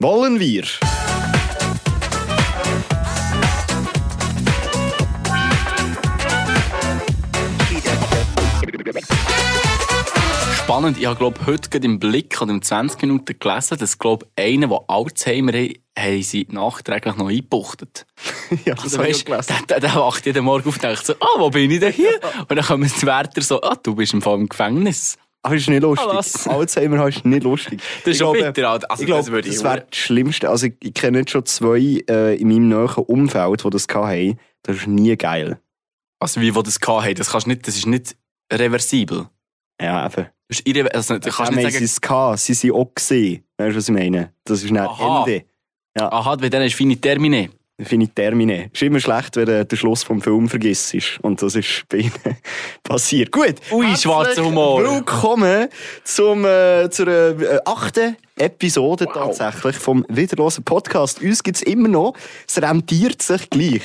Wollen wir? Spannend, ich habe glaube heute gerade im Blick oder in 20 Minuten gelesen, dass glaube einer, der Alzheimer hat, haben sie nachträglich noch eingebuchtet. ja, das Also habe ich weißt, der, der, der wacht jeden Morgen auf und denkt so, ah, wo bin ich denn hier? Und dann kommen die Wärter so, ah, du bist im Fall im Gefängnis. Aber ist nicht lustig. Ah, was? Alzheimer hast ist nicht lustig. Das ist Ich schon glaube, bitter. Also, ich glaube, das würde ich das wäre das Schlimmste. Also ich, kenne jetzt schon zwei äh, in meinem nahen Umfeld, die das hatten. Das ist nie geil. Also wie, wo das gehabt das kannst nicht, das ist nicht reversibel. Ja, eben. Das ist irre, also, du kannst Ja, nicht haben sie sagen, es gehabt. Sie sind auch gesehen. Weißt du, was ich meine? Das ist nicht Aha. Ende. aha, bei denen ist fini termine. Finde ich Termine. Ist immer schlecht, wenn du den Schluss vom Film vergisst. Und das ist bei ihnen passiert. Gut. Ui, schwarzer Humor. Willkommen zum, äh, zur äh, achten Episode tatsächlich vom Wiederlosen Podcast. Uns gibt es immer noch. Es rentiert sich gleich.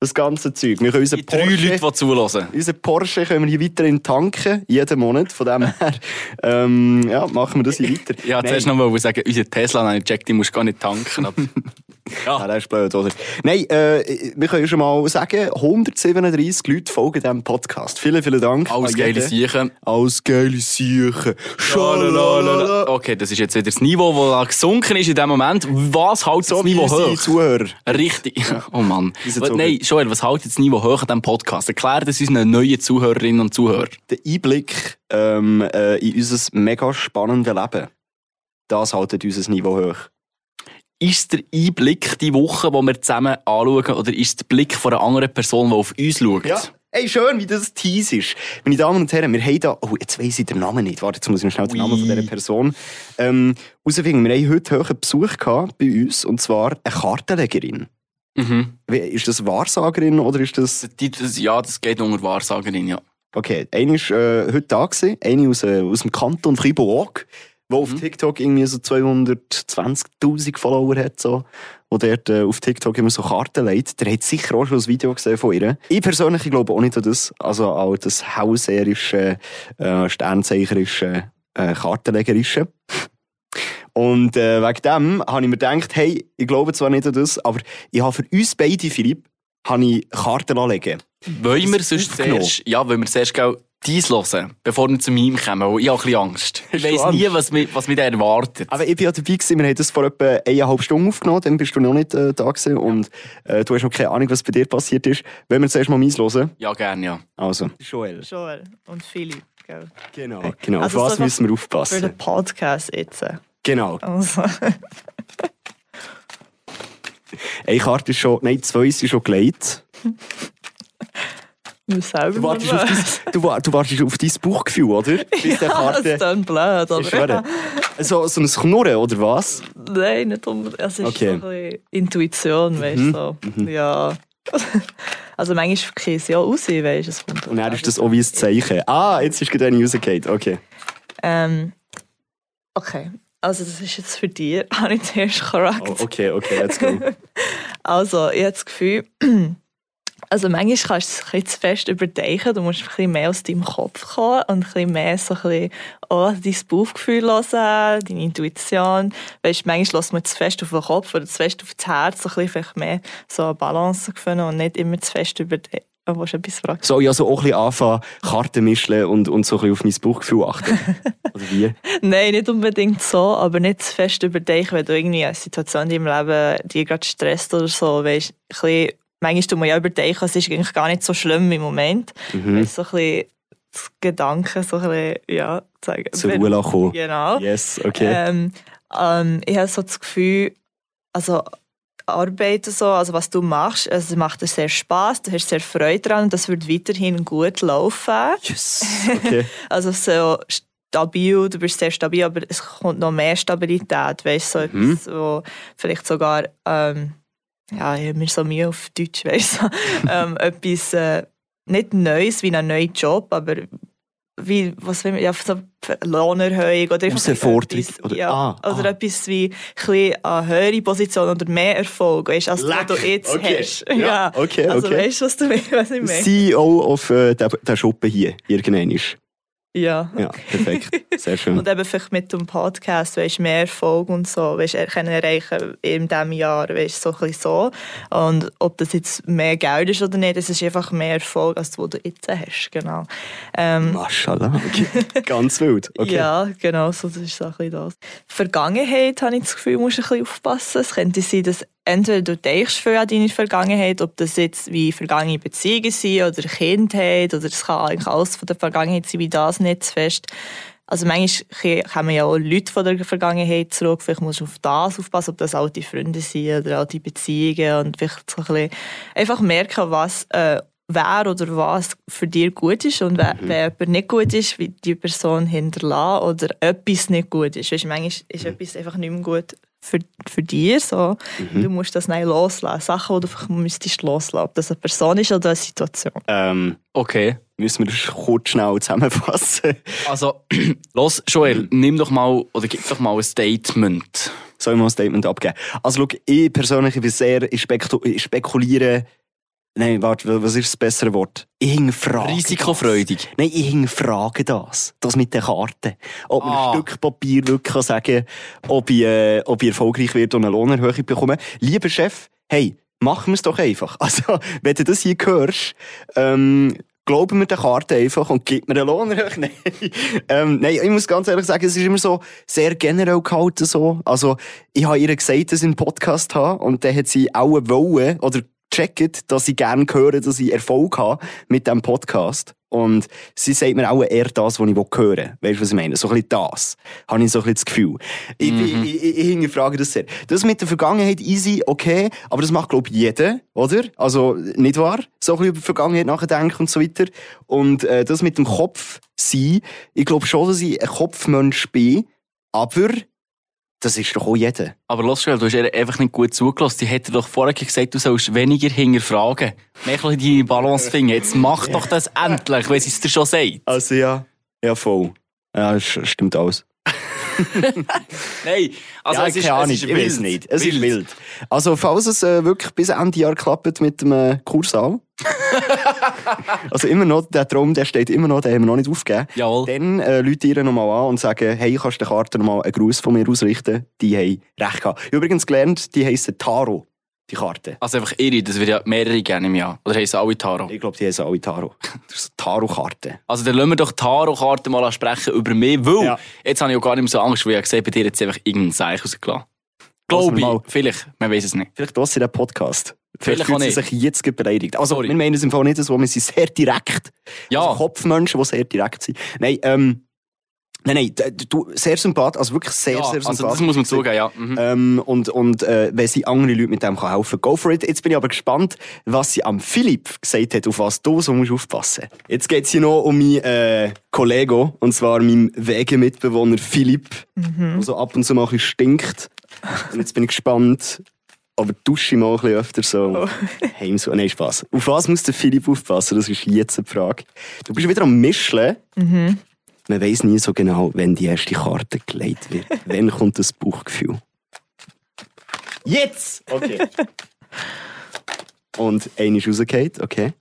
Das ganze Zeug. Wir können unseren Die drei Leute, die zulassen. Unseren Porsche können wir hier weiterhin tanken, jeden Monat. Von dem her ähm, ja, machen wir das hier weiter. Ja, zuerst noch mal sagen, unser Tesla, nein, Jack, die musst du gar nicht tanken. Aber Ja, Ah, das ist blöd, oder? Nein, äh, wir können schon mal sagen, 137 Leute folgen diesem Podcast. Vielen, vielen Dank. alles geile. Siechen. Alles geile Siechen. Schalalala. Okay, das ist jetzt wieder das Niveau, das da gesunken ist in dem Moment. Was hält So das Niveau hoch? Zuhörer. Richtig. Oh Mann. Nein, Joel, was hält das Niveau hoch an diesem Podcast? Erklär das unseren neuen Zuhörerinnen und Zuhörern. Der Einblick ähm, äh, in unser mega spannendes Leben. Das hält unser Niveau hoch. Ist der Einblick die Woche, die wir zusammen anschauen, oder ist der Blick von einer anderen Person, die auf uns schaut? Ja. Ey, schön, wie das Tease ist. Meine Damen und Herren, wir haben da, oh, jetzt weiss ich den Namen nicht. Warte, jetzt muss ich noch schnell den. Namen von dieser Person ähm, herausfinden. Wir haben heute hohen Besuch gehabt bei uns, und zwar eine Kartenlegerin. Mhm. Ist das Wahrsagerin oder ist das- Ja, das geht unter Wahrsagerin, ja. Okay, eine war äh, heute da, gewesen, eine aus, äh, aus dem Kanton Fribourg, der auf TikTok irgendwie so 220'000 Follower hat, so, wo dort äh, auf TikTok immer so Karten legt. Der hat sicher auch schon ein Video gesehen von ihr. Ich persönlich glaube auch nicht an das, also auch das hauserische, äh, sternzeicherische, äh, Kartenlegerische. Und äh, wegen dem habe ich mir gedacht, hey, ich glaube zwar nicht an das, aber ich habe für uns beide, Philipp, habe ich Karten anlegen. Wollen wir sonst zuerst, ja, wollen wir zuerst dies hören, bevor wir zu meinem kommen, weil ich habe ein bisschen Angst. Ich weiss nie, was mich, was mich da erwartet. Aber ich bin ja dabei gewesen, wir haben das vor etwa eineinhalb Stunden aufgenommen, dann bist du noch nicht äh, da gewesen und äh, du hast noch keine Ahnung, was bei dir passiert ist. Wenn wir zuerst mal meins hören. Ja, gerne, ja. Also. Joel. Joel und Philipp. Gell? Genau. genau. Also Auf was müssen wir Für aufpassen? den Podcast jetzt. Genau. Also, Eine Karte ist schon, nein, zwei sind schon gelegt. Du wartest, auf dein, du, du wartest auf dein Bauchgefühl, oder? Bis Ja, das Karte. ist dann blöd, aber So, so ein Knurren, oder was? nein, nicht unbedingt. Es ist Okay. so ein Intuition, weißt du. Mhm, So. Ja. Also manchmal käse es ja raus, weißt du. es kommt Und dann ist das auch wie ein Zeichen. Ah, jetzt ist gerade eine rausgefallen. Okay. Ähm, okay, also das ist jetzt für dich, habe ich zuerst korrekt. Oh, okay, okay, let's go. Also, ich habe das Gefühl, also manchmal kannst du es ein bisschen zu fest überdenken. Du musst ein bisschen mehr aus deinem Kopf kommen und ein bisschen mehr so ein bisschen auch dein Bauchgefühl hören, deine Intuition. Weißt, manchmal lässt man zu fest auf den Kopf oder zu fest auf das Herz, so ein bisschen vielleicht mehr so eine Balance finden und nicht immer zu fest überdenken. Oh, willst du etwas fragen? Soll ich also auch ein bisschen anfangen, Karten mischen und, und so ein bisschen auf mein Bauchgefühl achten? Oder wie? Nein, nicht unbedingt so, aber nicht zu fest überdenken, wenn du irgendwie eine Situation in deinem Leben die gerade stresst oder so, weißt, ein bisschen, manchmal tut man ja überdenken, es ist eigentlich gar nicht so schlimm im Moment. Mhm. Weißt, so ein bisschen das Gedanken, so ein bisschen, ja, sagen. Zur Ruhe lassen. Genau. Yes, okay. Ähm, ähm, ich habe so das Gefühl, also Arbeit so, also was du machst, also es macht dir sehr Spaß, du hast sehr Freude daran und das wird weiterhin gut laufen. yes, okay. Also so stabil, du bist sehr stabil, aber es kommt noch mehr Stabilität, weißt du, so Mhm. etwas, wo vielleicht sogar, ähm, ja, ich habe mir so Mühe auf Deutsch, weißt du, ähm, etwas, äh, nicht Neues wie ein neuer Job, aber wie, was will man, ja, so Lohnerhöhung oder Herausforderung, etwas, oder- ja, ah, oder ah. etwas wie eine höhere Position oder mehr Erfolg, weißt als Leck, du jetzt okay. hast. Ja, okay, Also okay. weißt du, was, du, was ich meine? CEO auf äh, der, der Schuppe hier, irgendwann ist. Ja. Ja, perfekt. Sehr schön. Und eben vielleicht mit dem Podcast, weißt, mehr Erfolg und so, weißt, können erreichen in diesem Jahr, weißt, so ein so. Und ob das jetzt mehr Geld ist oder nicht, das ist einfach mehr Erfolg, als du jetzt hast, genau. Ähm, Maschallah. Okay. Ganz wild. Okay. Ja, genau, so, das ist so ein bisschen das. Vergangenheit, habe ich das Gefühl, musst du ein bisschen aufpassen. Es könnte sein, dass entweder du denkst viel an deine Vergangenheit, ob das jetzt wie vergangene Beziehungen sind oder Kindheit, oder es kann eigentlich alles von der Vergangenheit sein, wie das nicht zu fest. Also manchmal kommen ja auch Leute von der Vergangenheit zurück, vielleicht musst du auf das aufpassen, ob das alte Freunde sind oder alte Beziehungen und vielleicht so ein bisschen einfach merken, was äh, wer oder was für dich gut ist und wer, wenn jemand nicht gut ist, wie die Person hinterlassen oder etwas nicht gut ist. Weißt, manchmal ist etwas einfach nicht mehr gut für, für dich. So. Du musst das nicht loslassen. Sachen, die du einfach müsstest loslassen. Ob das eine Person ist oder eine Situation. Ähm, Okay. müssen wir das kurz schnell zusammenfassen? Also, los, Joel, nimm doch mal, oder gib doch mal ein Statement. Soll ich mal ein Statement abgeben? Also, schau, ich persönlich ich bin sehr ich spekuliere. Nein, warte, was ist das bessere Wort? Ich hinterfrage. Risikofreudig. Das. Nein, ich hinterfrage das. Das mit den Karten. Ob man Ah. ein Stück Papier wirklich kann sagen ob ich, äh, ob ich erfolgreich wird und eine Lohnerhöhung bekomme. Lieber Chef, hey, machen wir es doch einfach. Also, wenn du das hier hörst, ähm, glauben wir der Karte einfach und gib mir eine Lohnerhöhung. Nein. ähm, nein, ich muss ganz ehrlich sagen, es ist immer so sehr generell gehalten so. Also, ich habe ihr gesagt, dass ich einen Podcast habe und dann hat sie auch wollen oder gecheckt, dass ich gerne höre, dass ich Erfolg habe mit diesem Podcast. Und sie sagt mir auch eher das, was ich hören will. Weißt du, was ich meine? So ein bisschen das. Habe ich so ein bisschen das Gefühl. Ich, ich, ich, ich, ich hinterfrage das sehr. Das mit der Vergangenheit easy, okay, aber das macht, glaube ich, jeder, oder? Also, nicht wahr? So ein bisschen über die Vergangenheit nachdenken und so weiter. Und äh, das mit dem Kopf sein, ich glaube schon, dass ich ein Kopfmensch bin, aber das ist doch auch jeder. Aber los, du hast ihr einfach nicht gut zugelassen. Die hätte doch vorher gesagt, du sollst weniger hinterfragen. Mehr bisschen deine Balance finden. Jetzt mach doch das endlich, wenn sie es dir schon sagt. Also ja, ja voll. Ja, das stimmt alles. Nein, also ja, es ist, keine Ahnung, es ist ich wild. weiß nicht. Es ist wild. Also falls es äh, wirklich bis Ende Jahr klappt mit dem äh, Kursaal, also immer noch, der Traum, der steht immer noch, den haben wir noch nicht aufgegeben. Jawohl. Dann äh, Leute ihr nochmal an und sagen, hey, kannst du der Karte nochmal einen Gruß von mir ausrichten? Die haben recht gehabt. Übrigens gelernt, die heissen Taro, die Karte. Also einfach ihre, das wird ja mehrere gerne im Jahr. Oder heissen alle Taro? Ich glaube, die heissen alle Taro. Das ist Taro-Karte. Also dann lassen wir doch Taro-Karten mal sprechen über mich, weil Ja. jetzt habe ich auch gar nicht mehr so Angst, weil ich gesehen bei dir jetzt einfach irgendein Zeichen rausgelassen. Lassen Glaube ich. Vielleicht, man weiß es nicht. Vielleicht das in den Podcast. Vielleicht fühlt auch sie sich jetzt beleidigt. Also, Sorry. wir meinen es im Fall nicht so, wir sind sehr direkt. Ja. Also Kopfmenschen, die sehr direkt sind. Nein, ähm, nein, nein, du, sehr sympathisch, also wirklich sehr, ja, sehr sympathisch. also das muss man zugeben, ja. Mhm. Ähm, und und äh, wenn sie andere Leute mit dem kann helfen go for it. Jetzt bin ich aber gespannt, was sie am Philipp gesagt hat, auf was du so musst aufpassen Jetzt geht es hier noch um meinen äh, Kollegen, und zwar meinen Wegemitbewohner Philipp, der so ab und zu mal ein bisschen stinkt. Und jetzt bin ich gespannt, aber dusche ich mal ein bisschen öfter so. Heim so. Nein, Spaß. Auf was muss der Philipp aufpassen? Das ist jetzt die Frage. Du bist wieder am Mischeln. Man weiß nie so genau, wenn die erste Karte gelegt wird. Wann kommt das Bauchgefühl? Jetzt! Okay. Und eine ist rausgefallen, okay.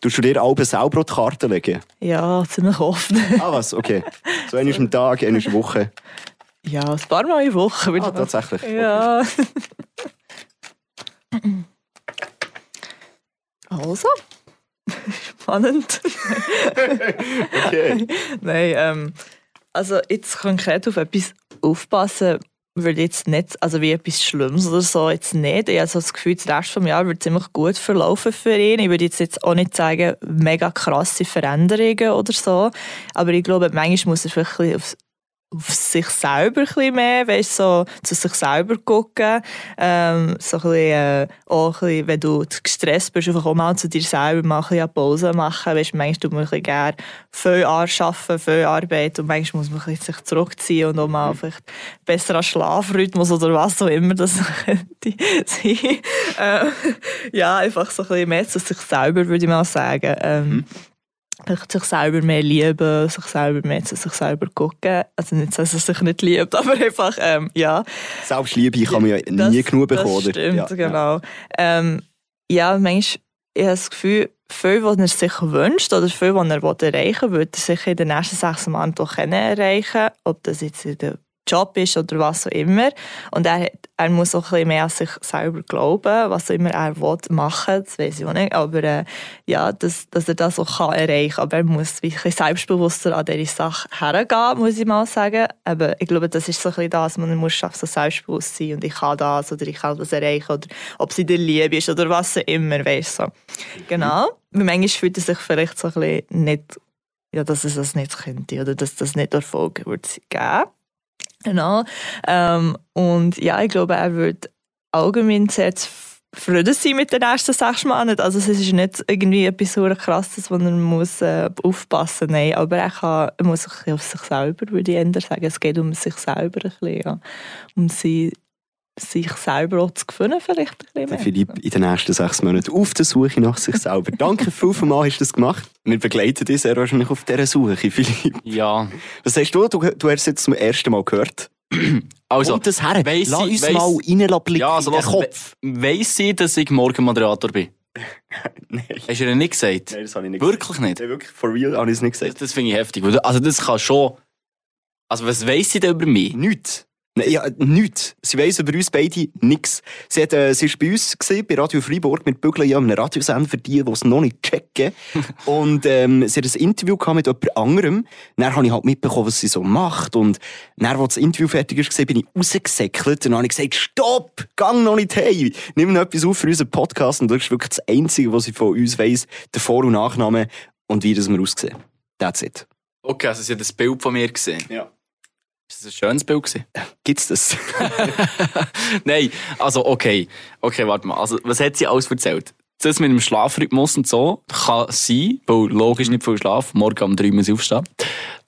Du du dir alle selber die Karten legen? Ja, ziemlich oft. Ah, was? Okay. So eine ist am Tag, eine ist eine Woche. Ja, ein paar Mal in Woche. Ah, tatsächlich. Ja. also. Spannend. Okay. Nein, ähm, also jetzt konkret auf etwas aufpassen, würde jetzt nicht, also wie etwas Schlimmes oder so, jetzt nicht. Ich habe so das Gefühl, das Rest des Jahres wird ziemlich gut verlaufen für ihn. Ich würde jetzt, jetzt auch nicht sagen, mega krasse Veränderungen oder so. Aber ich glaube, manchmal muss er vielleicht ein bisschen aufs auf sich selber ein bisschen mehr, weißt, so zu sich selber gucken. Ähm, so ein bisschen, äh, auch ein bisschen, wenn du gestresst bist, einfach auch mal zu dir selber mal ein bisschen eine Pause machen. Weißt, manchmal tut man ein bisschen gerne viel arbeiten, viel Arbeit und manchmal muss man ein bisschen sich zurückziehen und auch mal vielleicht besser an Schlafrhythmus oder was auch immer das könnte sein. äh, ja, einfach so ein bisschen mehr zu sich selber, würde ich mal sagen. Ähm, Vielleicht sich selber mehr lieben, sich selber mehr zu sich selber gucken. Also nicht, dass er sich nicht liebt, aber einfach, ähm, ja. Selbstliebe kann man ja nie Das- genug bekommen. Das stimmt, Ja, ja. genau. Ähm, ja, manchmal ich habe das Gefühl, viel, was er sich wünscht oder viel, was er erreichen will, wird er sich in den nächsten sechs Monaten doch erreichen Ob das jetzt in der Job ist oder was auch immer. Und er, er muss auch ein bisschen mehr an sich selber glauben, was auch immer er will machen, das weiß ich auch nicht. Aber äh, ja, dass, dass er das auch kann erreichen kann. Aber er muss wirklich selbstbewusster an diese Sache hergehen, muss ich mal sagen. Aber ich glaube, das ist so ein bisschen das, man muss so selbstbewusst sein und ich kann das oder ich kann das erreichen oder ob sie dir lieb ist oder was auch immer, weißt du. So. Genau. Mhm. Manchmal fühlt er sich vielleicht so ein bisschen nicht, ja, dass es das nicht könnte oder dass das nicht Erfolg würde geben. Genau. Ähm, und ja, ich glaube, er wird allgemein sehr zufrieden sein mit den ersten sechs Monaten. Also es ist nicht irgendwie etwas so krasses, wo er muss äh, aufpassen muss. Nein, aber er, kann, er muss sich auf sich selber, würde ich eher sagen. Es geht um sich selber ein bisschen, ja. Um sie sich selber auch zu gewinnen, vielleicht ein bisschen mehr. Philipp in den nächsten sechs Monaten auf der Suche nach sich selber. Danke vielmals, hast du das gemacht. Wir begleiten dich sehr wahrscheinlich auf dieser Suche, Philipp. Ja. Was sagst du? Du, du hast es jetzt zum ersten Mal gehört. Also, Kommt das her? Weiss Lass uns weiss, mal reinblicken ja, also in den was, Kopf. Weiss sie, dass ich morgen Moderator bin? Nein. Hast du ihr nicht gesagt? Nein, das habe ich nicht Wirklich gesagt. nicht? Nein, wirklich, for real habe ich es nicht gesagt. Das, das finde ich heftig. Also das kann schon... Also was weiss sie denn über mich? Nichts. Nein, ja, nichts. Sie weiss über uns beide nichts. Sie, hat, äh, sie war bei uns gewesen, bei Radio Freiburg mit Bügeln ja einem Radiosender für die, die es noch nicht checken. und ähm, sie hat ein Interview gehabt mit jemand anderem. Dann habe ich halt mitbekommen, was sie so macht. Und dann, als das Interview fertig war, bin ich rausgesäckelt und dann habe ich gesagt, stopp, gang noch nicht hey, nimm noch etwas auf für unseren Podcast. Und das ist wirklich das Einzige, was sie von uns weiss, der Vor- und Nachname und wie das wir aussehen. That's it. Okay, also sie hat ein Bild von mir gesehen. Ja. Ist das ein schönes Bild gewesen? Gibt's das? Nein, also okay. Okay, warte mal. Also, was hat sie alles erzählt? Das mit dem Schlafrhythmus und so kann sein, weil logisch nicht viel Schlaf, morgen um drei muss ich aufstehen.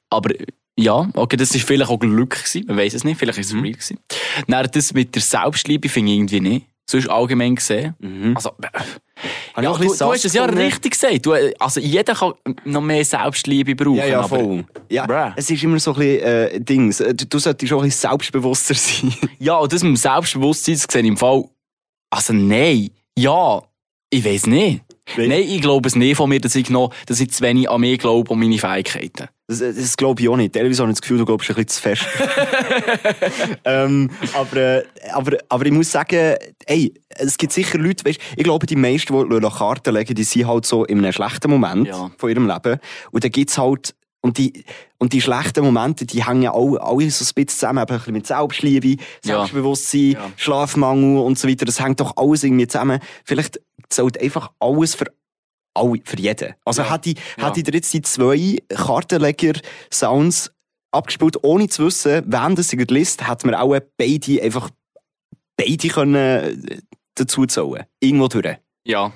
Aber ja, okay, das war vielleicht auch Glück gewesen, man weiß es nicht, vielleicht ist es Mhm. real gewesen. Dann das mit der Selbstliebe finde ich irgendwie nicht. Sonst allgemein gesehen. Mhm. Also, äh, ja, du, du hast es ja richtig gesagt. Du, äh, also jeder kann noch mehr Selbstliebe brauchen. Ja, ja, aber- voll. Ja, Bruh. es ist immer so ein bisschen äh, Dings. Äh, Du, du solltest auch ein bisschen selbstbewusster sein. Ja, und das mit dem Selbstbewusstsein das sehe ich im Fall. Also nein, ja, ich weiß nicht. Nein. Nein, ich glaube es nicht von mir, dass ich, noch, dass ich zu wenig an mich glaube und meine Fähigkeiten. Das, das glaube ich auch nicht. Teilweise habe ich das Gefühl, du glaubst ein bisschen zu fest. ähm, aber, äh, aber, aber ich muss sagen, ey, es gibt sicher Leute, weißt, ich glaube, die meisten, die nach Karten legen, die sind halt so in einem schlechten Moment Ja. von ihrem Leben. Und dann gibt es halt, und die, und die schlechten Momente, die hängen alle, alle so ein bisschen zusammen, eben ein bisschen mit Selbstliebe, Ja. Selbstbewusstsein, Ja. Schlafmangel und so weiter. Das hängt doch alles irgendwie zusammen. Vielleicht zählt einfach alles für alle, für jeden. Also Ja. hätte ich, Ja. hätte ich dir jetzt die zwei Kartenleger-Sounds abgespielt, ohne zu wissen, wen das in der Liste, hätten wir auch beide einfach beide können äh, dazu zählen. Irgendwo durch. Ja.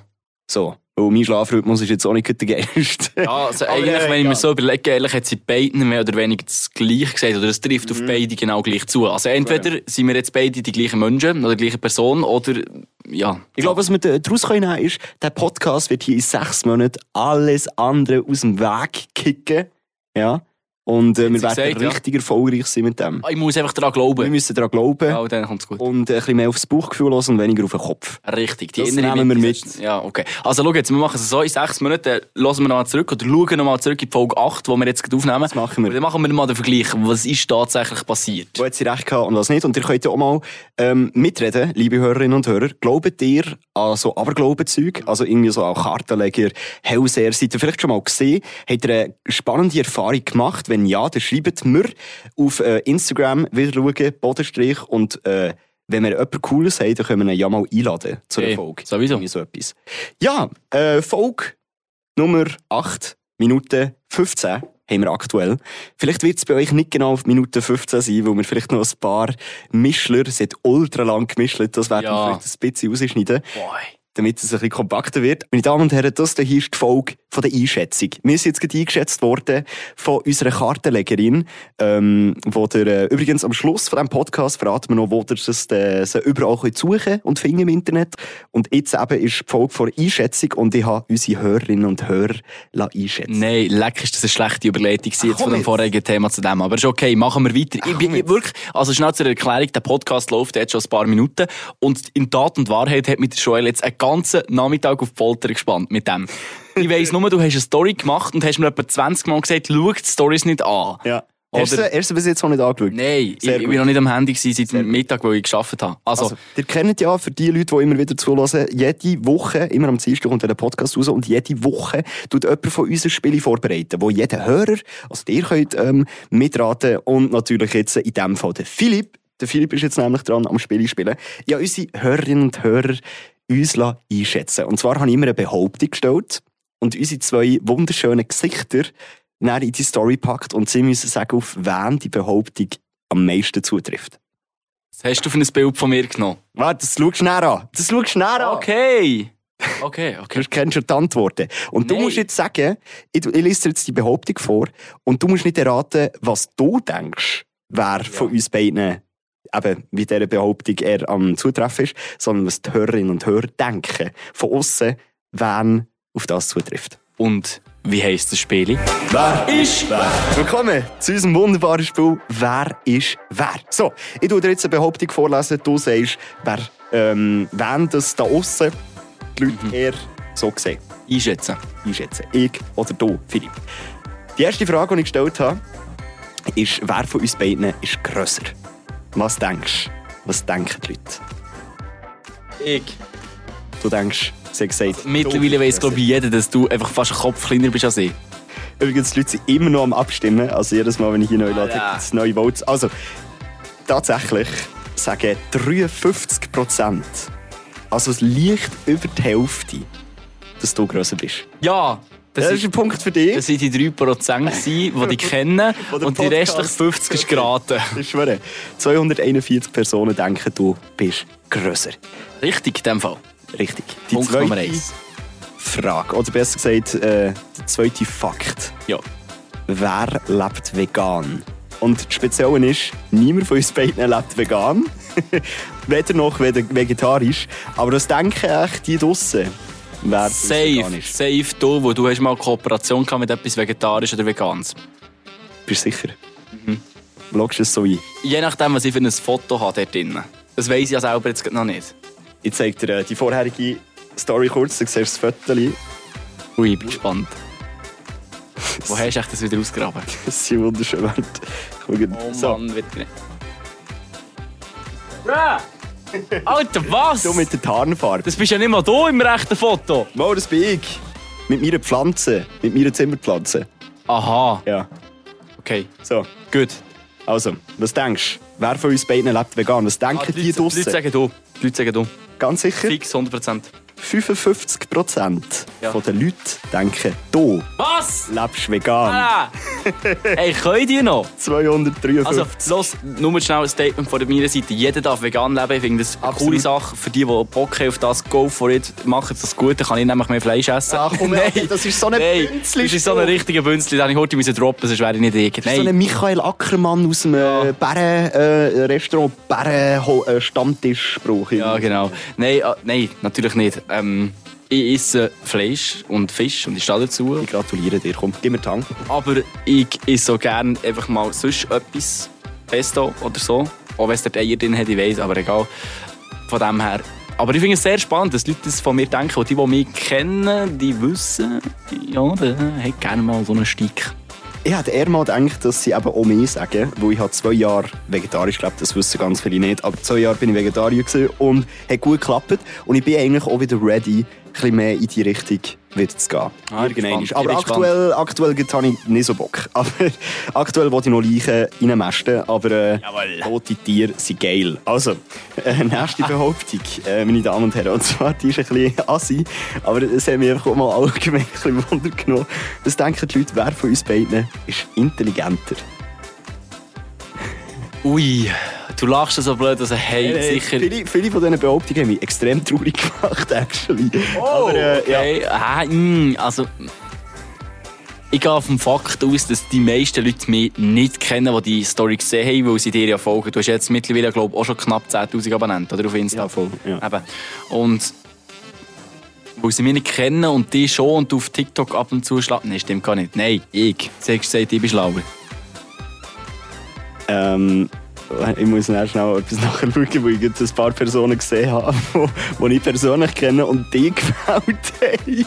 So. Weil mein Schlafrhythmus ist jetzt auch nicht der geilste. Ja, also eigentlich, wenn ich ja. mir so überlege, ehrlich hat sie beiden mehr oder weniger das Gleiche gesagt, oder es trifft Mhm. auf beide genau gleich zu. Also entweder sind wir jetzt beide die gleichen Menschen oder die gleiche Person, oder, ja. Ich glaube, was wir da- daraus können ist, der Podcast wird hier in sechs Monaten alles andere aus dem Weg kicken. Ja. Und äh, wir werden gesagt, ja. richtig erfolgreich sein mit dem. Ich muss einfach daran Wir glauben. müssen daran glauben Ja, dann kommt's gut. und äh, ein bisschen mehr aufs Bauchgefühl hören und weniger auf den Kopf. Richtig, die Das nehmen wir mit. ist- Ja, okay. Also schau jetzt, wir machen es so, in sechs Monaten hören wir nochmal zurück oder schauen nochmal zurück in die Folge 8, die wir jetzt gerade aufnehmen. Das machen wir. Und dann machen wir mal den Vergleich, was ist tatsächlich passiert. Wo hat sie recht gehabt und was nicht. Und ihr könnt ja auch mal ähm, mitreden, liebe Hörerinnen und Hörer. Glaubt ihr an so Aberglaubenzeug? Also irgendwie so an Kartenleger, Hellseher? Seid ihr vielleicht schon mal gesehen? Habt ihr eine spannende Erfahrung gemacht? Wenn ja, dann schreibt mir auf äh, Instagram wieder schauen, Bodenstrich. Und äh, wenn wir jemanden Cooles haben, dann können wir ihn ja mal einladen zu einer Okay, Folge. sowieso. Irgendwie so etwas. Ja, äh, Folge Nummer 8, Minute 15 haben wir aktuell. Vielleicht wird es bei euch nicht genau auf Minute 15 sein, weil wir vielleicht noch ein paar Mischler, es hat ultra lang gemischelt, das werden Ja. wir vielleicht ein bisschen rausschneiden, Boy. Damit es ein bisschen kompakter wird. Meine Damen und Herren, das hier ist die Folge von der Einschätzung. Wir sind jetzt gerade eingeschätzt worden von unserer Kartenlegerin, ähm, wo der, äh, übrigens am Schluss von diesem Podcast verraten wir noch, wo ihr es äh, überall könnt suchen und finden im Internet. Und jetzt eben ist die Folge von der Einschätzung und ich habe unsere Hörerinnen und Hörer einschätzen Nein, leck ist das eine schlechte Überleitung Ach, jetzt von dem vorigen Thema zu dem. Aber ist okay, machen wir weiter. ich bin wirklich, also schnell zur Erklärung, der Podcast läuft jetzt schon ein paar Minuten und in Tat und Wahrheit hat der Joel jetzt eine ganzen Nachmittag auf die Folter gespannt mit dem. Ich weiss nur, du hast eine Story gemacht und hast mir etwa 20 Mal gesagt, schau die Storys nicht an. Ja. Hast du Oder- hast du bis jetzt noch nicht angeschaut? Nein, ich, Sehr ich bin noch nicht am Handy gewesen, seit dem Mittag, wo ich geschafft habe. Also, Also, ihr kennt ja, für die Leute, die immer wieder zuhören, jede Woche, immer am Dienstag kommt der Podcast raus und jede Woche tut jemand von uns ein Spiel vorbereiten, wo jeder Hörer, also ihr könnt ähm, mitraten und natürlich jetzt in dem Fall der Philipp. Der Philipp ist jetzt nämlich dran am Spiel spielen. Ja, unsere Hörerinnen und Hörer uns einschätzen. Und zwar habe ich immer eine Behauptung gestellt und unsere zwei wunderschönen Gesichter dann in die Story packt und sie müssen sagen, auf wen die Behauptung am meisten zutrifft. was hast du für ein Bild von mir genommen? Warte, das schau schnell an. Das schau schnell an. Okay. Okay, okay. Du kennst schon die Antworten. Und du Nein. musst jetzt sagen, ich, ich lese dir jetzt die Behauptung vor und du musst nicht erraten, was du denkst, wer von uns beiden eben wie dieser Behauptung er am Zutreffen ist, sondern was die Hörerinnen und Hörer denken. Von außen, wen auf das zutrifft. Und wie heisst das Spiel? Wer ist wer? Willkommen zu unserem wunderbaren Spiel Wer ist wer? So, ich tue dir jetzt eine Behauptung vorlesen. Du sagst, wer, ähm, wen das da außen die Leute eher so sehen. Einschätzen. einschätzen. Ich oder du, Philipp. Die erste Frage, die ich gestellt habe, ist, wer von uns beiden ist grösser? Was denkst du? Was denken die Leute? Ich. Du denkst, sie haben gesagt, Mittlerweile du weiss, bist glaube ich, jeder, dass du einfach fast einen Kopf kleiner bist als ich. Übrigens, die Leute sind immer noch am Abstimmen. Also jedes Mal, wenn ich hier neu lade, gibt es neue Votes. Also, tatsächlich sagen 53 Prozent, also es leicht über die Hälfte, dass du grösser bist. Ja, das, Das ist ist, ein Punkt für dich. das sind die 3%, gewesen, die dich kennen. Und die restlichen 50 ist geraten. Ich schwöre, 241 Personen denken, du bist grösser. Richtig, in dem Fall. Richtig. Die Punkt Nummer eins. Frage, oder besser gesagt, äh, der zweite Fakt. Ja. Wer lebt vegan? Und das Spezielle ist, niemand von uns beiden lebt vegan. Weder noch weder vegetarisch. Aber was denken echt die draussen? Wer Safe, safe du, wo du hast mal Kooperation gehabt mit etwas Vegetarisch oder Veganes. Bist du sicher? Mhm. Loggst du es so ein? Je nachdem, was ich für ein Foto habe dort drin. Das weiss ich ja selber jetzt noch nicht. Ich zeige dir äh, die vorherige Story kurz, du siehst das Foto. Ui, ich bin gespannt. Wo hast du das wieder ausgraben? Das ist wunderschön. Oh so. Mann, wird nicht. Alter, was? Du mit der Tarnfarbe. Das bist ja nicht mal du im rechten Foto. Mo, das bin ich. Mit meiner Pflanze. Mit meiner Zimmerpflanze. Aha, Ja. okay, So, gut. also, was denkst du? Wer von uns beiden lebt vegan? Was denken Ah, die Leute, draussen? Leute sagen du. Die Leute sagen du. Ganz sicher, Fix 100%. 55% Ja. von den Leuten denken, du Was? lebst vegan. Ah. Hey, können die noch? 253. Also, los, nur schnell ein Statement von meiner Seite. Jeder darf vegan leben. Ich finde das eine Absolut. coole Sache. Für die, die Bock haben auf das, go for it. Machen das gut, dann kann ich nämlich mehr Fleisch essen. Ach, komm, Alter, das ist so ein Nein, Bünzli- Das ist so ein richtiger Bünzli, den ich heute müssen droppen sonst wäre ich nicht ich. Das ist so ein Michael Ackermann aus dem äh, Bären, äh, Restaurant Bären äh, Stammtischspruch. Ja, genau. Nein, äh, nein natürlich nicht. Ähm, ich esse Fleisch und Fisch und ich stehe dazu. Ich gratuliere dir, komm, gib mir Hand. Aber ich esse so gerne einfach mal sonst etwas. Pesto oder so. Auch wenn es dort Eier drin hat, ich weiss, aber egal. Von dem her. Aber ich finde es sehr spannend, dass Leute das von mir denken. Und die, die mich kennen, die wissen, ja, der hat gerne mal so einen Stick. Ich hätte eher mal gedacht, dass sie eben auch mehr sagen, weil ich habe zwei Jahre vegetarisch gelebt, das wissen ganz viele nicht, aber zwei Jahre bin ich Vegetarier und hat gut geklappt und ich bin eigentlich auch wieder ready, ein bisschen mehr in die Richtung wieder zu gehen. Ah, Irgendwann. Aber aktuell, aktuell habe ich nicht so Bock. Aber aktuell wollte ich noch Leichen reinmästen, aber äh, tote Tiere sind geil. Also, äh, nächste Behauptung, äh, meine Damen und Herren, und zwar, die ist ein bisschen assi, aber es hat mich einfach auch mal allgemein ein bisschen Wunder genommen. Was denken die Leute, wer von uns beiden ist intelligenter? Ui, du lachst so blöd, also hey, Äh, sicher. Viele, viele von diesen Behauptungen haben mich extrem traurig gemacht, actually. aber, äh, ja. okay. Ah, mm, also, ich gehe vom Fakt aus, dass die meisten Leute mich nicht kennen, die die Story gesehen haben, weil sie dir ja folgen. Du hast jetzt mittlerweile, glaube ich, auch schon knapp 10'000 Abonnenten oder, auf Insta. Ja, voll, ja. Eben. Und weil sie mich nicht kennen und die schon und du auf TikTok ab und zu schlagen. Nein, stimmt gar nicht. Nein, ich. Sie hat gesagt, ich bin schlauer. Ähm, ich muss nachher schnell etwas nachschauen, weil ich jetzt ein paar Personen gesehen habe, die, ich persönlich kenne und die gefällt haben.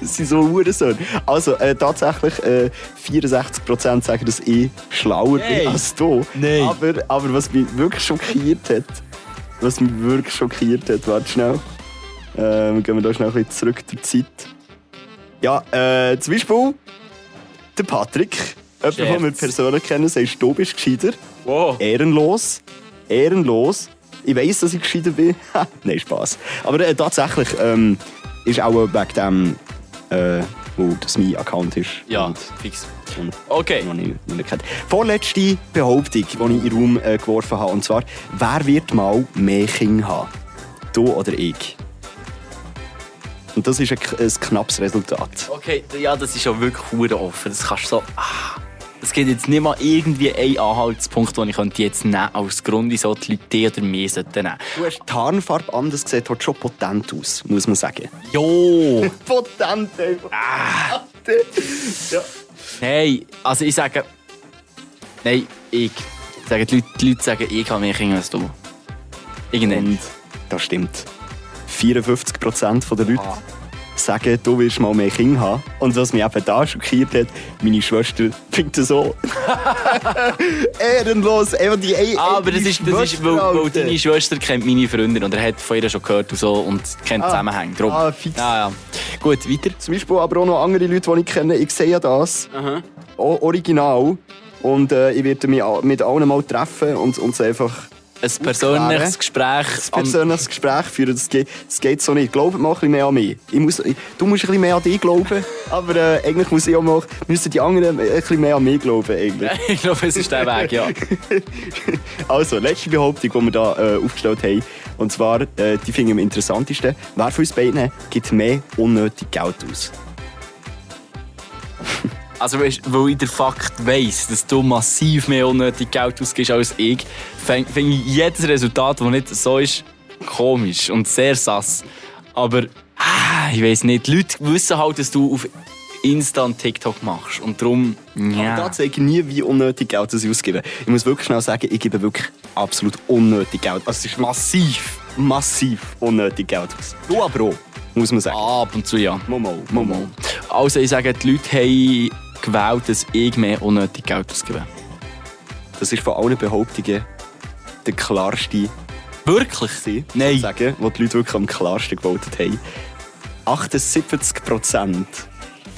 Das sind so Uhrensohn. Also, äh, tatsächlich, äh, 64% sagen, dass ich schlauer Nein. bin als du. Nein. Aber, aber was mich wirklich schockiert hat, was mich wirklich schockiert hat, warte schnell. Ähm, gehen wir da schnell ein bisschen zurück der Zeit. Ja, äh, zum Beispiel der Patrick. Jemand, den wir persönlich kennen, sagst, du bist gescheiter. Wow. Ehrenlos. Ehrenlos. Ich weiss, dass ich gescheiter bin. Nein, Spass. Aber äh, tatsächlich ähm, ist auch wegen dem, äh, wo das mein Account ist. Ja, Und, fix. und Okay. noch nicht, noch nicht kennt. Vorletzte Behauptung, die ich in den Raum äh, geworfen habe. Und zwar, wer wird mal mehr Kinder haben? Du oder ich? Und das ist ein, ein knappes Resultat. Okay, ja, das ist ja wirklich offen. Das kannst du so. Ah, es gibt jetzt nicht mal irgendwie einen Anhaltspunkt, den ich könnte jetzt nehmen als Grund, wieso die Leute die oder mehr sollten nehmen. Du hast die Haarfarbe anders gesehen, hat schon potent aus, muss man sagen. Jo! Potent einfach. Ah. ja. Nein, also ich sage. Nein, ich. Sagen die, Leute, die Leute sagen, ich habe mehr Kinder als du. Irgendwann. Und das stimmt. 54% der Leute Ah. Sagen, du willst mal mehr Kinder haben. Und was mich eben da schockiert hat, meine Schwester findet das so. Ehrenlos. Einfach die eine Aber das ist, das ist weil, weil deine Schwester kennt meine Freundin und er hat von ihr schon gehört und so und kennt Ah. Zusammenhänge. Drum. Ah, fix. Ja, ja. Gut, weiter. Zum Beispiel aber auch noch andere Leute, die ich kenne. Ich sehe ja das. Aha. o- Original. Und äh, ich werde mich mit allen mal treffen und uns einfach Ein persönliches. Gespräch. ein persönliches Gespräch führen. Das geht, das geht so nicht. Glaubt mal ein bisschen mehr an mich. Ich muss, ich, du musst ein bisschen mehr an dich glauben, aber äh, eigentlich muss ich auch mal, müssen die anderen ein bisschen mehr an mich glauben. Eigentlich. ich glaube, es ist der Weg, ja. Also, letzte Behauptung, die wir da äh, aufgestellt haben. Und zwar, äh, die finde ich am interessantesten. Wer von uns beiden gibt mehr unnötig Geld aus? Also, weißt, weil ich den Fakt weiss, dass du massiv mehr unnötig Geld ausgibst als ich, finde find ich jedes Resultat, das nicht so ist, komisch und sehr sass. Aber ah, ich weiß nicht, die Leute wissen halt, dass du auf Insta und TikTok machst. Und darum, Aber ja. da zeige ich nie, wie unnötig Geld ich ausgebe. Ich muss wirklich schnell sagen, ich gebe wirklich absolut unnötig Geld. Also, es ist massiv, massiv unnötig Geld aus. Du aber auch, muss man sagen. Ab und zu ja. Momo, Momo. Also ich sage, die Leute haben gewählt, dass ich mehr unnötig Geld ausgebe. Das ist von allen Behauptungen der klarste Wirklich? gewesen, Nein. sagen, wo die Leute wirklich am klarsten gewotet haben. 78 Prozent,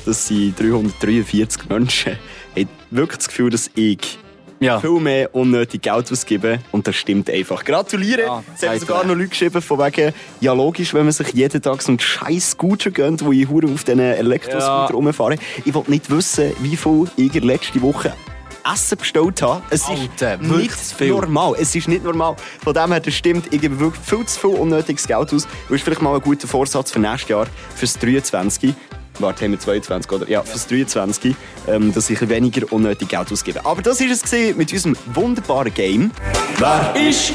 das sind 343 Menschen, haben wirklich das Gefühl, dass ich Ja. viel mehr unnötig Geld ausgebe. Und das stimmt einfach. Gratuliere! Ja, es haben sogar noch Leute geschrieben, von wegen, ja logisch, wenn man sich jeden Tag so einen scheiß Scooter gönnt, wo ich auf diesen Elektroscooter Ja. rumfahre. Ich will nicht wissen, wie viel ich in der letzten Woche Essen bestellt habe. Es Alter, ist nicht viel. normal. Es ist nicht normal. Von dem her, das stimmt, ich gebe wirklich viel zu viel unnötiges Geld aus. Das ist vielleicht mal ein guter Vorsatz für nächstes Jahr, fürs 23. Warte, haben wir 22, oder? Ja, fürs 23, ähm, dass ich weniger unnötig Geld ausgebe. Aber das war es mit unserem wunderbaren Game. Wer Ist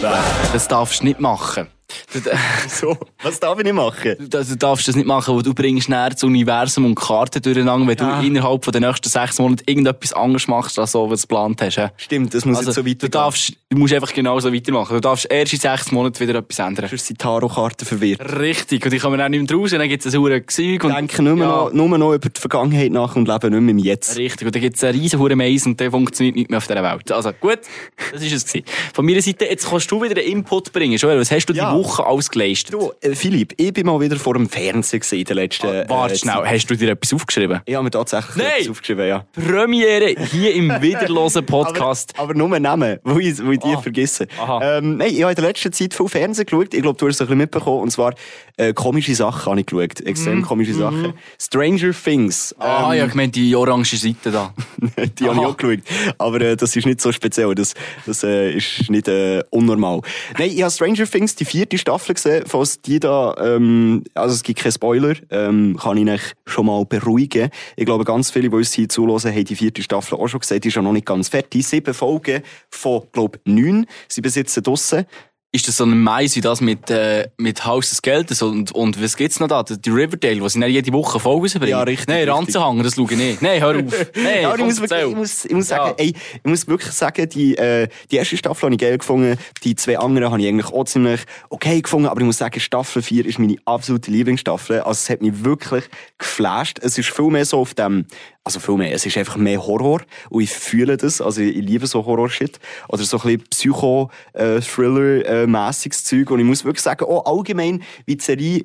Das darfst du nicht machen. Du, So, was darf ich nicht machen? du, du darfst das nicht machen, weil du bringst näher das Universum und die Karten durcheinander, wenn Ja. du innerhalb von den nächsten sechs Monaten irgendetwas anderes machst, als so, was du geplant hast. ja. Stimmt, das muss Also, jetzt so du, weitergehen. darfst, du musst einfach genauso weitermachen. Du darfst erst in sechs Monaten wieder etwas ändern. Sonst sind Tarotkarten verwirrt. Richtig. Und ich komme auch nicht mehr raus, und dann gibt es ein hohes Gesäug. und- Denken nur, Ja. noch, nur noch über die Vergangenheit nach und leben nicht mehr im Jetzt. Richtig, und dann gibt es einen riesen hohen Mais und der funktioniert nicht mehr auf dieser Welt. Also gut, das ist es gewesen. Von meiner Seite, jetzt kannst du wieder einen Input bringen. Joel, was hast du Ja. die Woche alles geleistet? Du, äh, Philipp, ich bin mal wieder vor dem Fernsehen in den letzten... Ah, Warte äh, schnell, hast du dir etwas aufgeschrieben? Ich habe mir tatsächlich Nein! etwas aufgeschrieben, ja. Premiere hier im Wiederlosen Podcast. Aber, aber nur Namen, wo ich, wo ich die Ah. vergesse. Aha. Ähm, nein, ich habe in der letzten Zeit viel Fernsehen geschaut. Ich glaube, du hast es ein bisschen mitbekommen. Und zwar äh, komische Sachen habe ich geschaut. Extrem komische Sachen. Stranger Things. Mhm. ah, ähm, ja, ich meine die orange Seite da. die habe ich Aha. auch geschaut. Aber äh, das ist nicht so speziell. Das, das äh, ist nicht äh, unnormal. Nein, ich habe Stranger Things, die vierte Staffel gesehen. Falls die da, ähm, also es gibt keinen Spoiler, ähm, kann ich euch schon mal beruhigen. Ich glaube, ganz viele, die uns hier zuhören, haben die vierte Staffel auch schon gesehen. Die ist ja noch nicht ganz fertig. Sieben Folgen von, glaube ich, neun bis jetzt draussen. Ist das so ein Mais wie das mit, äh, mit Haus des Geldes und, und was gibt's noch da? Die Riverdale, die sie jede Woche Folgen rausbringen. Ja, richtig, Nein. Ranzenhanger, das schaue ich nicht. Nein, hör auf. Nein, Ja, ich muss, wirklich, ich, muss, ich muss sagen, Ja. ey, ich muss wirklich sagen, die, äh, die erste Staffel habe ich geil gefunden. Die zwei anderen habe ich eigentlich auch ziemlich okay gefunden. Aber ich muss sagen, Staffel 4 ist meine absolute Lieblingsstaffel. Also es hat mich wirklich geflasht. Es ist viel mehr so auf dem, also viel mehr, es ist einfach mehr Horror. Und ich fühle das. Also ich, liebe so Horror-Shit. Oder so ein bisschen Psycho-Thriller-mässiges Zeug. Und ich muss wirklich sagen, auch allgemein, wie die Serie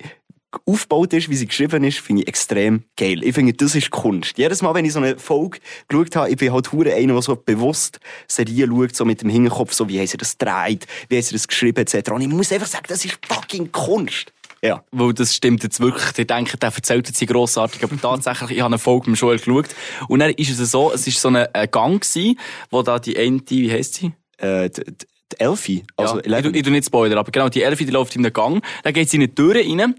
aufgebaut ist, wie sie geschrieben ist, finde ich extrem geil. Ich finde, das ist Kunst. Jedes Mal, wenn ich so eine Folge geschaut habe, ich bin halt hure einer, der so bewusst Serien schaut, so mit dem Hinterkopf, so wie haben sie das gedreht, wie haben sie das geschrieben, etc. Und ich muss einfach sagen, das ist fucking Kunst. Ja. Weil das stimmt jetzt wirklich. Ich denke, der erzählt jetzt hier grossartig. Aber tatsächlich, ich habe eine Folge mit Joel geschaut. Und dann ist es so, es ist so ein Gang gewesen, wo da die eine, wie heisst sie? Äh, die, die die Elfie, also ja, ich, ich tu nicht Spoiler, aber genau, die Elfie, die läuft in den Gang, dann geht sie in die Tür rein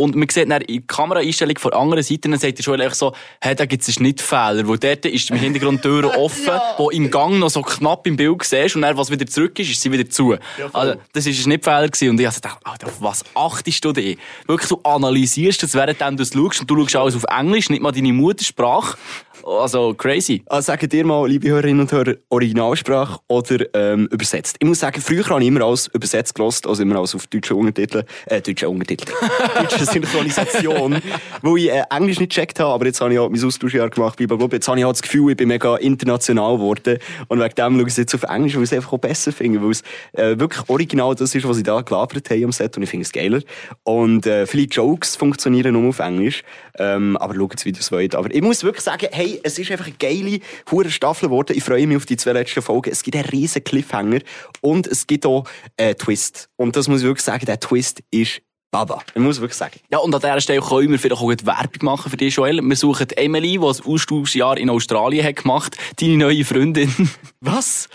und man sieht dann in der Kameraeinstellung von der anderen Seite, dann sagt Joel einfach so, hey, da gibt es einen Schnittfehler, weil dort ist im Hintergrund die Tür offen, wo im Gang noch so knapp im Bild siehst und dann, was wieder zurück ist, ist sie wieder zu. also, das ist ein Schnittfehler gewesen und ich habe gedacht, Alter, auf was achtest du denn? Wirklich, du analysierst das, während du es schaust und du schaust alles auf Englisch, nicht mal deine Muttersprache. Also, crazy. Also sagen dir mal, liebe Hörerinnen und Hörer, Originalsprache oder ähm, übersetzt. Ich muss sagen, früher habe ich immer alles übersetzt gelost, also immer alles auf deutsche Untertitel, äh, deutsche Untertitel, deutsche Synchronisation, wo ich äh, Englisch nicht gecheckt habe, aber jetzt habe ich auch mein Austauschjahr gemacht, blablabla. jetzt habe ich halt das Gefühl, ich bin mega international geworden und wegen dem schaue ich jetzt auf Englisch, weil ich es einfach auch besser finde, weil es äh, wirklich original das ist, was sie da gelabert haben am Set und ich finde es geiler. Und äh, viele Jokes funktionieren nur auf Englisch, ähm, aber schaut es, ihr es wollt. Aber ich muss wirklich sagen, hey, es ist einfach eine geile, hure Staffel geworden. Ich freue mich auf die zwei letzten Folgen. Es gibt einen riesen Cliffhanger und es gibt auch einen Twist. Und das muss ich wirklich sagen, der Twist ist Baba. Ich muss wirklich sagen. Ja, und an dieser Stelle können wir vielleicht auch gut Werbung machen für dich, Joel. Wir suchen Emily, die das Austauschjahr in Australien hat gemacht, deine neue Freundin. Was?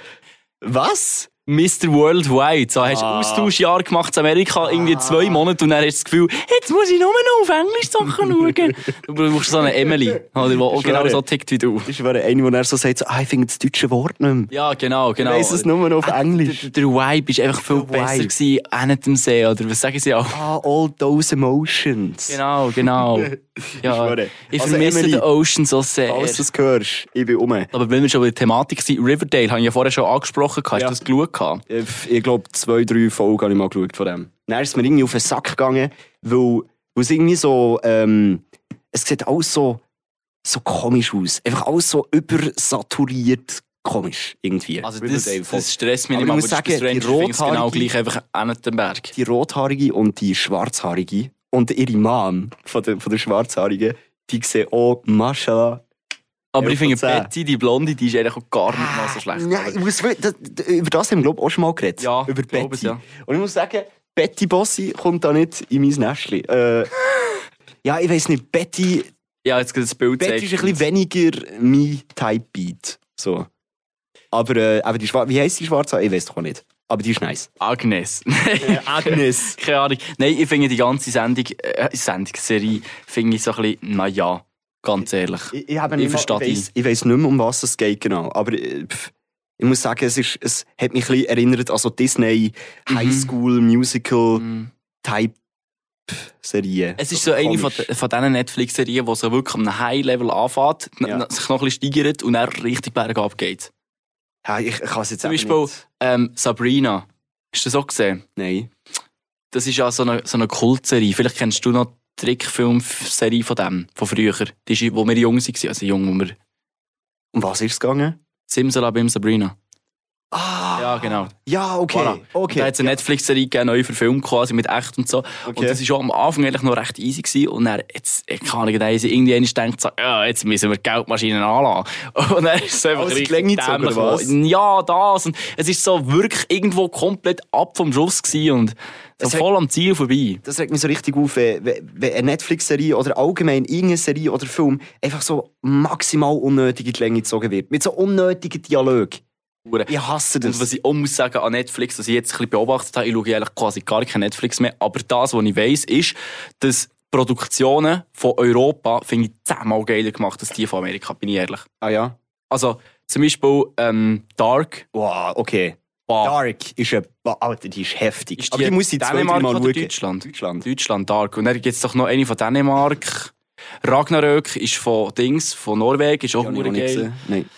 Was? Mr. Worldwide. So, hast du Ah. Austauschjahr gemacht in Amerika, irgendwie zwei Monate, und dann hast du das Gefühl, jetzt muss ich nur noch auf Englisch Sachen schauen. du brauchst so eine Emily, oder, die auch genau so tickt wie du. Das ist eine, eine, wo er so sagt, so, ah, ich finde das deutsche Wort nicht mehr. Ja, genau, genau. Ich weiss es nur noch auf Englisch. Der, der Vibe war einfach viel Der besser Vibe. gewesen, an dem See, oder was sagen sie auch? Ah, all those emotions. Genau, genau. Ja, ich Also, vermisse Emily, den Ocean so sehr. Falls du es hörst, ich bin um. Aber wenn wir schon bei der Thematik sind, Riverdale, habe ich ja vorher schon angesprochen, hast Ja. du das geschaut? gehabt? Ich, ich glaube, zwei, drei Folgen habe ich mal geschaut von dem. Dann ist es mir irgendwie auf den Sack gegangen, weil, weil es irgendwie so, ähm, es sieht alles so, so komisch aus. Einfach alles so übersaturiert komisch, irgendwie. Also das, das stresst mich Aber nicht muss aber sagen, die genau rothaarige- gleich einfach an den Berg. Die rothaarige und die schwarzhaarige und ihre Mom von der, von der schwarzhaarigen, die sehen auch, mashallah, Aber ich finde, 11 von 10. Betty, die Blonde, die ist eigentlich auch gar nicht mal so schlecht. Nein, ich muss, das, über das haben wir, glaube ich, auch schon mal geredet. Ja, über Betty. es, ja. Und ich muss sagen, Betty Bossi kommt da nicht in mein Nestchen. Äh, ja, ich weiß nicht, Betty, Ja, jetzt geht das Bild Betty ist ein bisschen weniger mein Type-Beat. So. Aber, äh, aber die Schwar wie heisst die Schwarze? Ich weiß doch auch nicht. Aber die ist nice. Agnes. Äh, Agnes. Keine Ahnung. Nein, ich finde die ganze Sendung, äh, Sendung, Serie, finde ich so ein bisschen, naja, ganz ehrlich. Ich, ich, habe Ich verstehe ich weiss, ich weiss nicht mehr, um was es geht genau. Aber äh, pff, ich muss sagen, es, ist, es hat mich ein bisschen erinnert an so Disney Mhm. High School Musical Mm. Type Serie. Es ist so eine von, von diesen Netflix-Serien, die so wirklich am High-Level anfängt, Ja. sich noch ein bisschen steigert und dann richtig bergab geht. Ja, ich, kann es jetzt Zum Beispiel ähm, Sabrina. Hast du das auch gesehen? Nein. Das ist ja so eine, so eine Kultserie. Vielleicht kennst du noch die Trickfilmserie von dem, von früher. Die ist, wo wir jung waren, also jung, wo wir... Um was ist es gegangen? Simsalabim Sabrina. Ah, Ja, genau. Ja, okay. Voilà. okay. Da hat es eine Netflix-Serie gegeben, neu verfilmt quasi mit echt und so. Und Okay. das war am Anfang eigentlich noch recht easy. Gewesen. Und dann, jetzt, ich kann nicht, dann irgendwie denkt so, ja, jetzt müssen wir die Geldmaschinen anlassen. Und dann ist es einfach Alles richtig dämlich was? Ja, das. Und es ist so wirklich irgendwo komplett ab vom Schuss gewesen und so hat- voll am Ziel vorbei. Das regt mich so richtig auf, wenn, eine Netflix-Serie oder allgemein irgendeine Serie oder Film einfach so maximal unnötig in die Länge gezogen wird. Mit so unnötigen Dialog. Ich hasse das. Und was ich auch muss sagen an Netflix, was ich jetzt ein bisschen beobachtet habe, ich schaue eigentlich quasi gar kein Netflix mehr, aber das, was ich weiss, ist, dass Produktionen von Europa finde ich zehnmal geiler gemacht als die von Amerika, bin ich ehrlich. ah ja? Also zum Beispiel ähm, Dark, Wow, okay. Bah. Dark ist ein, bah, Alter, die ist heftig. Ist Aber die muss ich Dänemark Mal oder schauen. Deutschland? Deutschland. Deutschland, Dark. Und dann gibt es doch noch eine von Dänemark. Ragnarök ist von Dings, von Norwegen, ist auch Die nicht geil. Nein.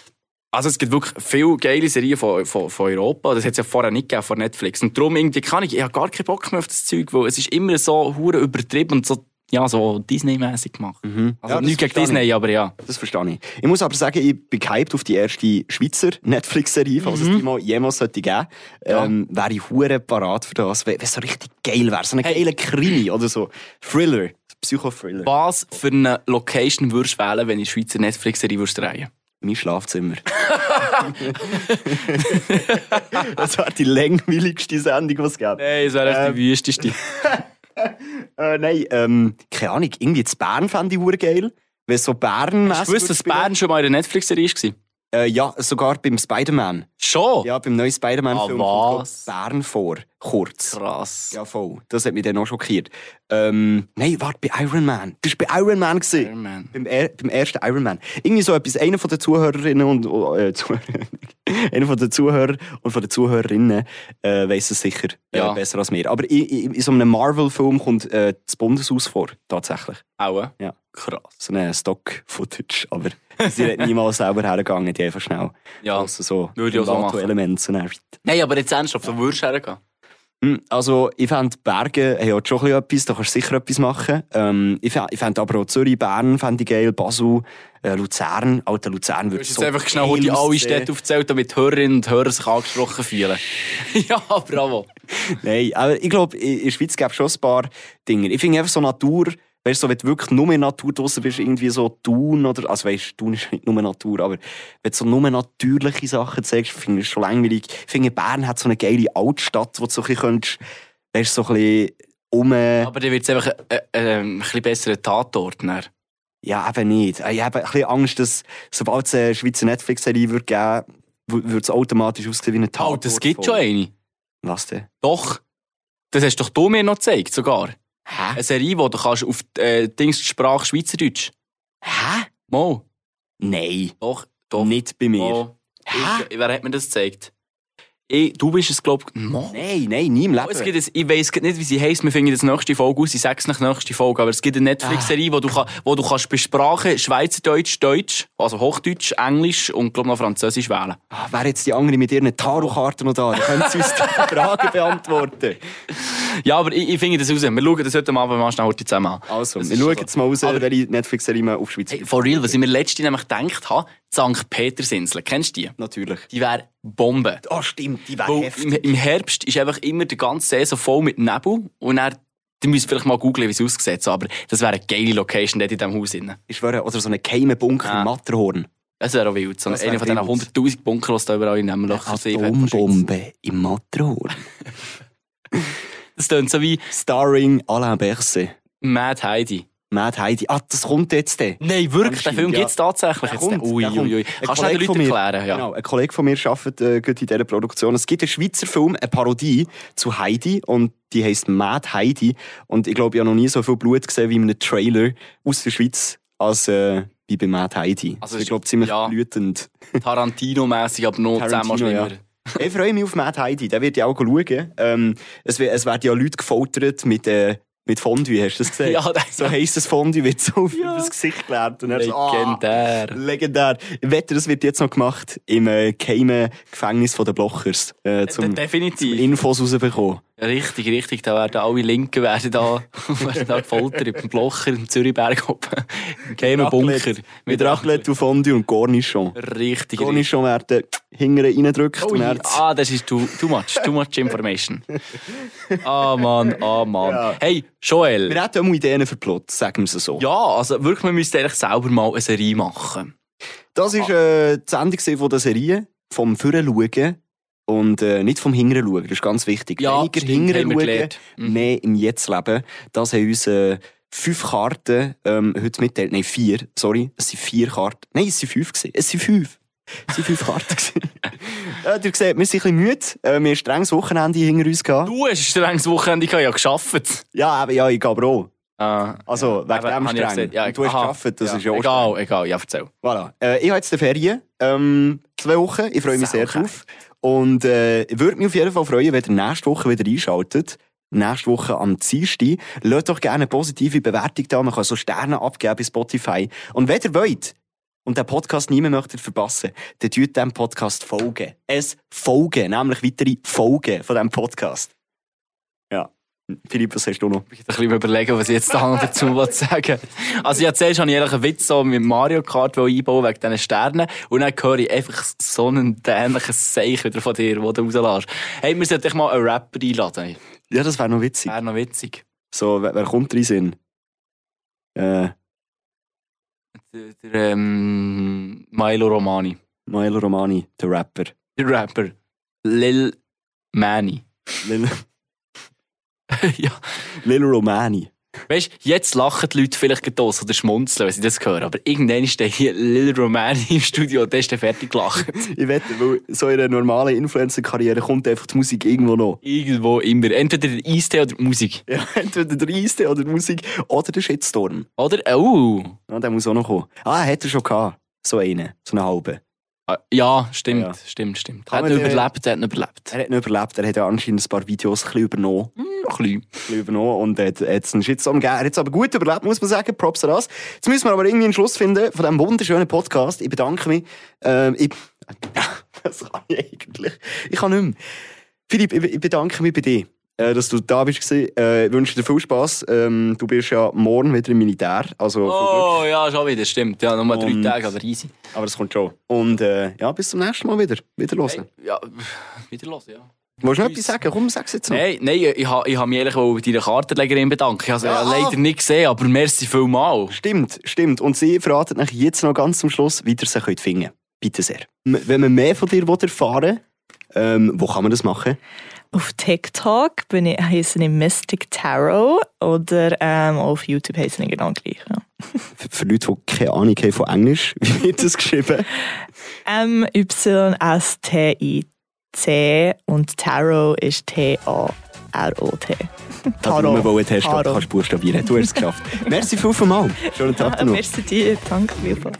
Also es gibt wirklich viele geile Serien von, von, von Europa. Das hat es ja vorher nicht gegeben von Netflix. Und darum irgendwie kann ich, ich habe gar keinen Bock mehr auf das Zeug, weil es ist immer so hure übertrieben und so, ja, so Disney-mäßig gemacht. Also Ja, nicht gegen verstehe ich. Disney, aber ja. Das verstehe ich. Ich muss aber sagen, ich bin gehypt auf die erste Schweizer Netflix-Serie, falls es die mal jemals sollte geben. Ja. Ähm, wäre ich hure parat für das, wenn es so richtig geil wäre. So ein Hey. geiler Krimi oder so. Thriller. Psycho-Thriller. Was für eine Location würdest du wählen, wenn du eine Schweizer Netflix-Serie würdest drehen? Mein Schlafzimmer. das wäre die langweiligste Sendung, die es gibt. Nein, es wäre echt Ähm. die wüsteste. Äh, nein, ähm, keine Ahnung. Irgendwie zu Bern fände ich geil. Wenn so Bern Hast du gewusst, dass Bern schon mal in einer Netflix-Serie war? Äh, ja, sogar beim Spider-Man. Schon? Ja, beim neuen Spider-Man-Film Ah, kommt Bern vor. Kurz. Krass. Ja, voll. Das hat mich dann auch schockiert. Ähm, nein, warte, bei Iron Man. Das war bei Iron Man. Gewesen. Iron Man. Beim, er beim ersten Iron Man. Irgendwie so etwas. Einer von den Zuhörerinnen und oh, äh, Zuhörer, einer von den Zuhörer und von den Zuhörerinnen äh, weiss es sicher äh, Ja. besser als mir. Aber in, in, in so einem Marvel-Film kommt äh, das Bundeshaus vor, tatsächlich. Auch? Ja. Krass. So ein Stock-Footage. Aber sie hat niemals selber hergegangen, die einfach schnell. Ja. Also so Würde ich auch so machen. Elemente. Nein, aber jetzt ernsthaft, würdest du hergehen? Hm, Also, ich fände Berge haben ja schon etwas, da kannst du sicher etwas machen. Ähm, ich fände aber auch Zürich, Bern fände ich geil, Basel, äh, Luzern. Alter, Luzern Du würde so jetzt einfach schnell geil die alle. Städte aufgezählt, damit Hörerinnen und Hörer sich angesprochen fühlen. ja, bravo. Nein, aber ich glaube, in der Schweiz gibt es schon ein paar Dinge. Ich finde einfach so Natur, weißt du, so, wenn du wirklich nur in Natur draussen bist, irgendwie so Thun oder, also weißt du, Thun ist nicht nur Natur, aber wenn du so nur natürliche Sachen zeigst, finde ich es schon langweilig. Ich finde, Bern hat so eine geile Altstadt, wo du so ein bisschen könntest, weißt so ein bisschen um... Aber dann wird es einfach äh, äh, ein bisschen besserer Tatort. Dann. Ja, eben nicht. Ich habe ein bisschen Angst, dass sobald es eine Schweizer Netflix-Serie geben würde, würde es automatisch aussehen wie eine Tatort. Oh, das gibt schon eine. Was denn? Doch. Das hast doch du mir noch gezeigt, sogar. Hä? Eine Serie, wo du kannst auf äh, Dings die Sprache Schweizerdeutsch. Hä? Mo. Nein. Doch, doch. Nicht bei mir. Mo. Hä? Ich, wer hat mir das gezeigt? Ich, du bist es, glaube ich. Mo. Nein, nein, nie im Leben. Oh, es gibt ein, ich weiss grad nicht, wie sie heisst. Wir finden das nächste Folge aus. Ich sag's nach nächste Folge. Aber es gibt eine Netflix-Serie, wo, du wo du kannst bei Sprachen Schweizerdeutsch, Deutsch, also Hochdeutsch, Englisch und glaub noch Französisch wählen. Ah, wer jetzt die andere mit ihren Tarotkarten noch da? Dann können sie uns die Fragen beantworten. Ja, aber ich, ich finde das raus. Wir schauen das heute Abend mal schnell heute zusammen an. Also, Das wir schauen so. jetzt mal raus, Aber- welche Netflix-Serie wir auf Schweiz Hey, for real, was ich mir letztens nämlich gedacht habe, die St. Petersinsel, kennst du die? Natürlich. Die wäre Bombe. Ah, stimmt, die Weil im, heftig. Im Herbst ist einfach immer die ganze Saison voll mit Nebel und dann, du müsst vielleicht mal googeln, wie es aussieht, aber das wäre eine geile Location dort in diesem Haus. Drin. Ich schwöre, oder so einen geheimen Bunker Ah. im Matterhorn. Das wäre auch wild. So einer wär von diesen wild. 100'000 Bunker, die da überall in diesem Loch Atombombe im Matterhorn. Das klingt so wie Starring Alain Berset. Mad Heidi. Mad Heidi. Ah, das kommt jetzt dann. Nein, wirklich, den Film ja. gibt es tatsächlich. Der Jetzt. kommt, ui, der ui, ui. Kannst du den Leuten erklären? Ja. Genau, ein Kollege von mir arbeitet äh, in dieser Produktion. Es gibt einen Schweizer Film, eine Parodie zu Heidi und die heisst Mad Heidi. Und ich glaube, ich habe noch nie so viel Blut gesehen wie in einem Trailer aus der Schweiz als äh, wie bei Mad Heidi. Also ich glaube, ziemlich ja. blütend. Tarantino-mässig, aber noch zehnmal ja. schlimmer. Ich freue mich auf Mad Heidi, den wird ich auch schauen. Ähm, es, es werden ja Leute gefoltert mit, äh, mit Fondue, hast du das gesehen? Ja, das- so heisst das Fondue, wird so auf Ja. das Gesicht gelernt. Und so, ah, Legendär. Legendär. Ich wette, das wird jetzt noch gemacht im äh, geheimen Gefängnis von den Blockers. Äh, zum, zum Definitiv. Infos rausbekommen. Richtig, richtig. Da werden alle Linken werden da, werden da gefoltert im Blocher im Zürichberg oben. Im geheimen Bunker. Mit Raclette und Fondue und Cornichon. Richtig. Cornichon werden hinten reingedrückt Oh, und ah, das ist too, too much, too much information. Ah, Mann, ah, Mann. Ja. Hey, Joel. Wir hätten auch mal Ideen für Plot, sagen wir es so. Ja, also wirklich, wir müssten eigentlich selber mal eine Serie machen. Das war äh, die Sendung von der Serie, vom Führen schauen und äh, nicht vom Hingern schauen. Das ist ganz wichtig. Ja, Weniger Hingern schauen. Mhm. mehr im Jetzt leben. Das haben uns äh, fünf Karten ähm, heute mitteilt. Nein, vier. Sorry, es sind vier Karten. Nein, es sind fünf. Gewesen. Es sind fünf. Es sind fünf Karten. äh, ihr seht, wir sind ein bisschen müde. Äh, wir haben ein strenges Wochenende hinter uns gehabt. Du hast ein strenges Wochenende gehabt, ja geschafft. Ja, aber ja, ich gehe aber auch. Ah, Also, wegen aber dem ja streng. Ja, du hast aha. gearbeitet, das ja. ist ja auch Egal, egal, ja, erzähl. Voilà. Äh, ich habe jetzt die Ferien. Ähm, zwei Wochen. Ich freue mich sehr Saugeil. drauf. Und äh, ich würde mich auf jeden Fall freuen, wenn ihr nächste Woche wieder einschaltet. Nächste Woche am Dienstag. Lasst doch gerne eine positive Bewertung da. Man kann so Sterne abgeben bei Spotify. Und wenn ihr wollt und den Podcast niemand möchtet verpassen, dann tut dem Podcast folgen. Es folgen, nämlich weitere Folgen von diesem Podcast. Ja. Philipp, was hast du noch? Ich ein bisschen überlegen, was ich jetzt da noch dazu sagen Also, ja, zuerst habe ich einen Witz so mit Mario Kart einbauen wegen diesen Sternen. Und dann höre ich einfach so einen dämlichen Seich wieder von dir, den du rauslässt. Hey, wir sollten dich mal einen Rapper einladen. Ja, das wäre noch witzig. Wäre noch witzig. So, wer, wer kommt rein Sinn? Äh, Der, der ähm, Milo Romani. Milo Romani, der Rapper. Der Rapper. Lil Manny. Lil, ja. Lil Romani. Weißt du, jetzt lachen die Leute vielleicht aus oder schmunzeln, wenn sie das hören. Aber irgendwann steht hier Lil Romani im Studio und der ist dann fertig gelacht. Ich wette, weil so in einer normalen Influencer-Karriere kommt einfach die Musik irgendwo noch. Irgendwo immer. Entweder der Eistee oder die Musik. Ja, entweder der Eiste oder die Musik oder der Shitstorm. Oder? Oh. Ja, der muss auch noch kommen. Ah, hat er schon gehabt. So einen, so einen halben. Ah, Ja, stimmt, Ja. stimmt, stimmt. Er hat den- überlebt, er hat ihn überlebt. Er hat nicht überlebt, er hat ja anscheinend ein paar Videos ein bisschen übernommen. Noch ein bisschen. ein bisschen übernommen und hat, hat einen Shitstorm gegeben. Er hat es aber gut überlebt, muss man sagen. Props an das. Jetzt müssen wir aber irgendwie einen Schluss finden von diesem wunderschönen Podcast. Ich bedanke mich. Ähm, ich, das kann ich eigentlich. Ich kann nicht mehr. Philipp, ich bedanke mich bei dir, äh, dass du da bist. Äh, ich wünsche dir viel Spass. Ähm, du bist ja morgen wieder im Militär. Also. Oh, ja, schon wieder, stimmt. Ja, nochmal drei Tage, aber easy. Aber das kommt schon. Und äh, ja, bis zum nächsten Mal wieder. Wieder hören. Hey, ja, wieder los, ja. Willst du noch etwas sagen? Komm, sag's jetzt noch. Nein, nein, ich, ha- ich habe mich auch bei deiner Kartenlegerin bedanken. Ich habe sie Ja. ja, leider nicht gesehen, aber merci vielmal. Stimmt, stimmt. Und sie verratet euch jetzt noch ganz zum Schluss, wie ihr sie könnt finden Bitte sehr. Wenn man mehr von dir will erfahren ähm, wo kann man das machen? Auf TikTok bin ich, heiße ich Mystic Tarot oder ähm, auf YouTube heiße ich genau gleich. Ja. Für, Leute, die keine Ahnung haben von Englisch, wie wird das geschrieben? M-Y-S-T-I-C und Tarot ist T-A-R-O-T. Da du nur wollen testen, ob du kannst buchstabieren. Du hast es geschafft. Merci viel, viel mal. Schönen Tag noch. Merci dir, danke vielmals.